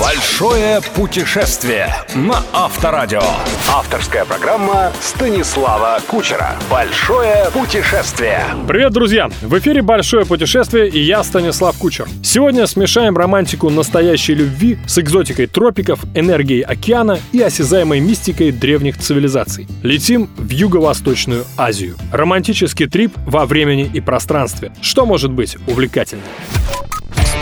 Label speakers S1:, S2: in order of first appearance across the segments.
S1: Большое путешествие на Авторадио. Авторская программа Станислава Кучера. Большое путешествие.
S2: Привет, друзья! В эфире «Большое путешествие» и я, Станислав Кучер. Сегодня смешаем романтику настоящей любви с экзотикой тропиков, энергией океана и осязаемой мистикой древних цивилизаций. Летим в Юго-Восточную Азию. Романтический трип во времени и пространстве. Что может быть увлекательнее?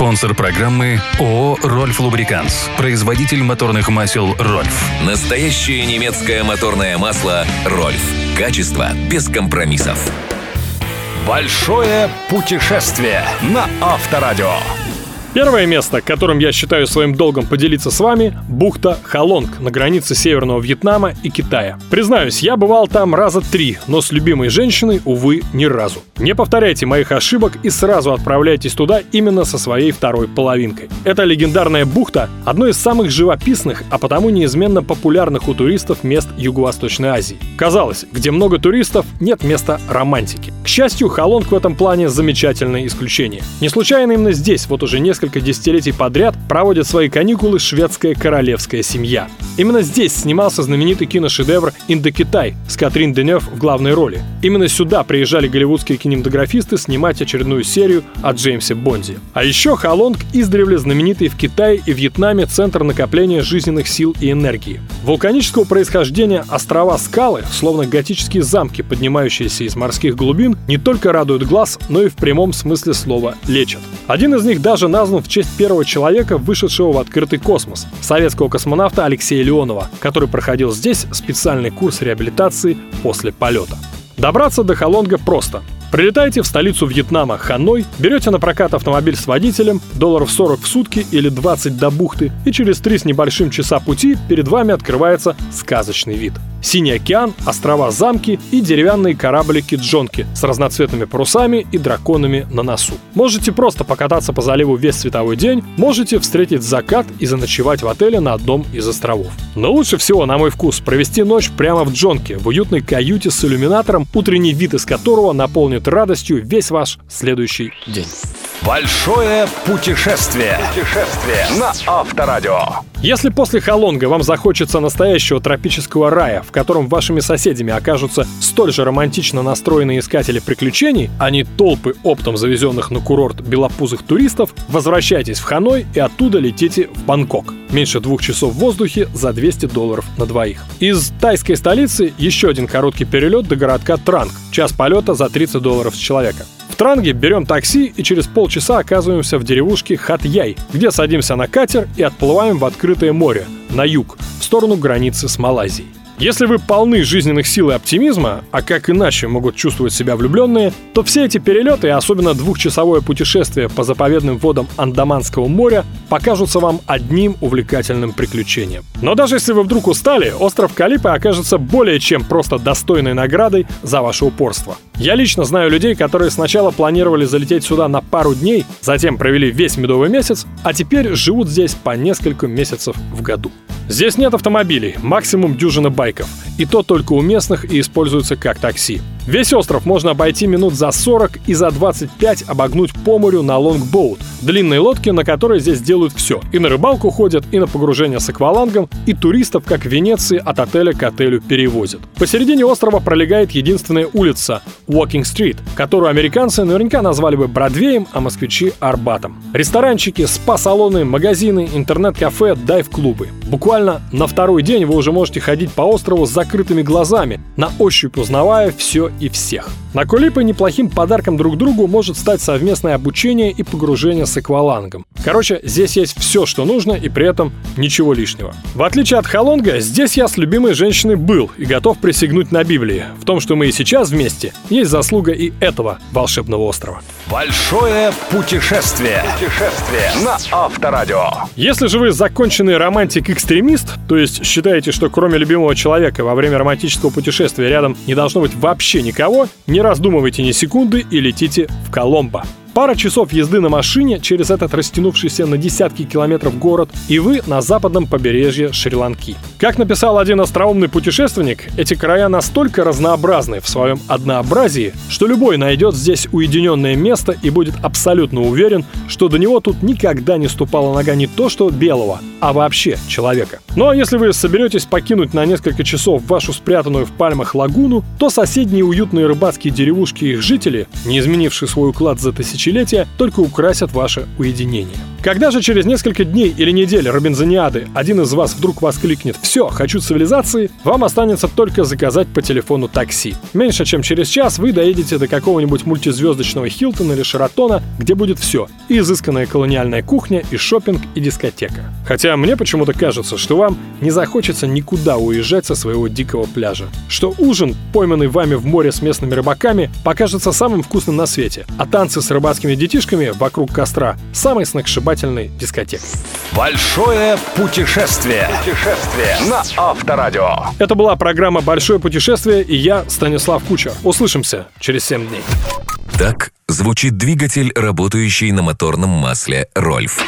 S3: Спонсор программы ООО «Рольф Лубриканс». Производитель моторных масел «Рольф».
S4: Настоящее немецкое моторное масло «Рольф». Качество без компромиссов.
S1: Большое путешествие на Авторадио.
S2: Первое место, которым я считаю своим долгом поделиться с вами – бухта Халонг на границе Северного Вьетнама и Китая. Признаюсь, я бывал там раза три, но с любимой женщиной, увы, ни разу. Не повторяйте моих ошибок и сразу отправляйтесь туда именно со своей второй половинкой. Эта легендарная бухта – одно из самых живописных, а потому неизменно популярных у туристов мест Юго-Восточной Азии. Казалось, где много туристов, нет места романтики. К счастью, Халонг в этом плане замечательное исключение. Не случайно именно здесь вот уже несколько несколько десятилетий подряд проводит свои каникулы шведская королевская семья. Именно здесь снимался знаменитый киношедевр «Индокитай» с Катрин Денев в главной роли. Именно сюда приезжали голливудские кинематографисты снимать очередную серию о Джеймсе Бонде. А еще Халонг издревле знаменитый в Китае и Вьетнаме центр накопления жизненных сил и энергии. Вулканического происхождения острова Скалы, словно готические замки, поднимающиеся из морских глубин, не только радуют глаз, но и в прямом смысле слова лечат. Один из них даже назван назван в честь первого человека, вышедшего в открытый космос, советского космонавта Алексея Леонова, который проходил здесь специальный курс реабилитации после полета. Добраться до Халонга просто. Прилетайте в столицу Вьетнама, Ханой, берете на прокат автомобиль с водителем, долларов 40 в сутки или 20 до бухты, и через 3 с небольшим часа пути перед вами открывается сказочный вид. Синий океан, острова-замки и деревянные кораблики-джонки с разноцветными парусами и драконами на носу. Можете просто покататься по заливу весь световой день, можете встретить закат и заночевать в отеле на одном из островов. Но лучше всего, на мой вкус, провести ночь прямо в джонке, в уютной каюте с иллюминатором, утренний вид из которого наполнит радостью весь ваш следующий день.
S1: Большое путешествие. Путешествие на Авторадио.
S2: Если после Халонга вам захочется настоящего тропического рая, в котором вашими соседями окажутся столь же романтично настроенные искатели приключений, а не толпы оптом завезенных на курорт белопузых туристов, возвращайтесь в Ханой и оттуда летите в Бангкок. Меньше двух часов в воздухе за 200 долларов на двоих. Из тайской столицы еще один короткий перелет до городка Транг. Час полета за 30 долларов с человека. В Транге берем такси и через полчаса оказываемся в деревушке Хатьяй, где садимся на катер и отплываем в открытое море, на юг, в сторону границы с Малайзией. Если вы полны жизненных сил и оптимизма, а как иначе могут чувствовать себя влюбленные, то все эти перелеты, особенно двухчасовое путешествие по заповедным водам Андаманского моря, покажутся вам одним увлекательным приключением. Но даже если вы вдруг устали, остров Калипы окажется более чем просто достойной наградой за ваше упорство. Я лично знаю людей, которые сначала планировали залететь сюда на пару дней, затем провели весь медовый месяц, а теперь живут здесь по несколько месяцев в году. Здесь нет автомобилей, максимум дюжина байков. И то только у местных и используется как такси. Весь остров можно обойти минут за 40 и за 25 обогнуть по морю на лонгбоут, длинной лодке, на которой здесь делают все. И на рыбалку ходят, и на погружение с аквалангом, и туристов, как в Венеции, от отеля к отелю перевозят. Посередине острова пролегает единственная улица – Walking Street, которую американцы наверняка назвали бы Бродвеем, а москвичи – Арбатом. Ресторанчики, спа-салоны, магазины, интернет-кафе, дайв-клубы. Буквально на второй день вы уже можете ходить по острову с закрытыми глазами, на ощупь узнавая все и всех. На Кулипы неплохим подарком друг другу может стать совместное обучение и погружение с аквалангом. Короче, здесь есть все, что нужно, и при этом ничего лишнего. В отличие от Халонга, здесь я с любимой женщиной был и готов присягнуть на Библии. В том, что мы и сейчас вместе, есть заслуга и этого волшебного острова.
S1: Большое путешествие. Путешествие на Авторадио.
S2: Если же вы законченный романтик-экстремист, то есть считаете, что кроме любимого человека во время романтического путешествия рядом не должно быть вообще никого, не раздумывайте ни секунды и летите в Коломбо. Пара часов езды на машине через этот растянувшийся на десятки километров город, и вы на западном побережье Шри-Ланки. Как написал один остроумный путешественник, эти края настолько разнообразны в своем однообразии, что любой найдет здесь уединенное место и будет абсолютно уверен, что до него тут никогда не ступала нога не то что белого, а вообще человека. Ну а если вы соберетесь покинуть на несколько часов вашу спрятанную в пальмах лагуну, то соседние уютные рыбацкие деревушки и их жители, не изменившие свой уклад за тысячелетия, только украсят ваше уединение. Когда же через несколько дней или недель Робинзониады один из вас вдруг воскликнет «Все, хочу цивилизации», вам останется только заказать по телефону такси. Меньше чем через час вы доедете до какого-нибудь мультизвездочного Хилтона или Шаратона, где будет все – изысканная колониальная кухня, и шопинг, и дискотека. Хотя мне почему-то кажется, что вам не захочется никуда уезжать со своего дикого пляжа. Что ужин, пойманный вами в море с местными рыбаками, покажется самым вкусным на свете, а танцы с рыбацкими детишками вокруг костра – самой сногсшибательной сногсшибательной дискотекой.
S1: Большое путешествие. Путешествие на Авторадио.
S2: Это была программа «Большое путешествие» и я, Станислав Кучер. Услышимся через 7 дней.
S4: Так звучит двигатель, работающий на моторном масле «Рольф».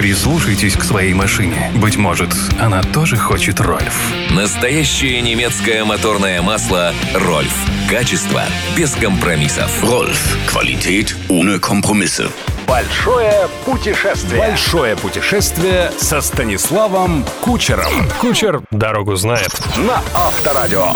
S3: Прислушайтесь к своей машине. Быть может, она тоже хочет Рольф.
S4: Настоящее немецкое моторное масло «Рольф». Качество без компромиссов.
S5: Рольф. Qualität ohne Kompromisse.
S1: Большое путешествие. Большое путешествие со Станиславом Кучером.
S2: Кучер дорогу знает.
S1: На Авторадио.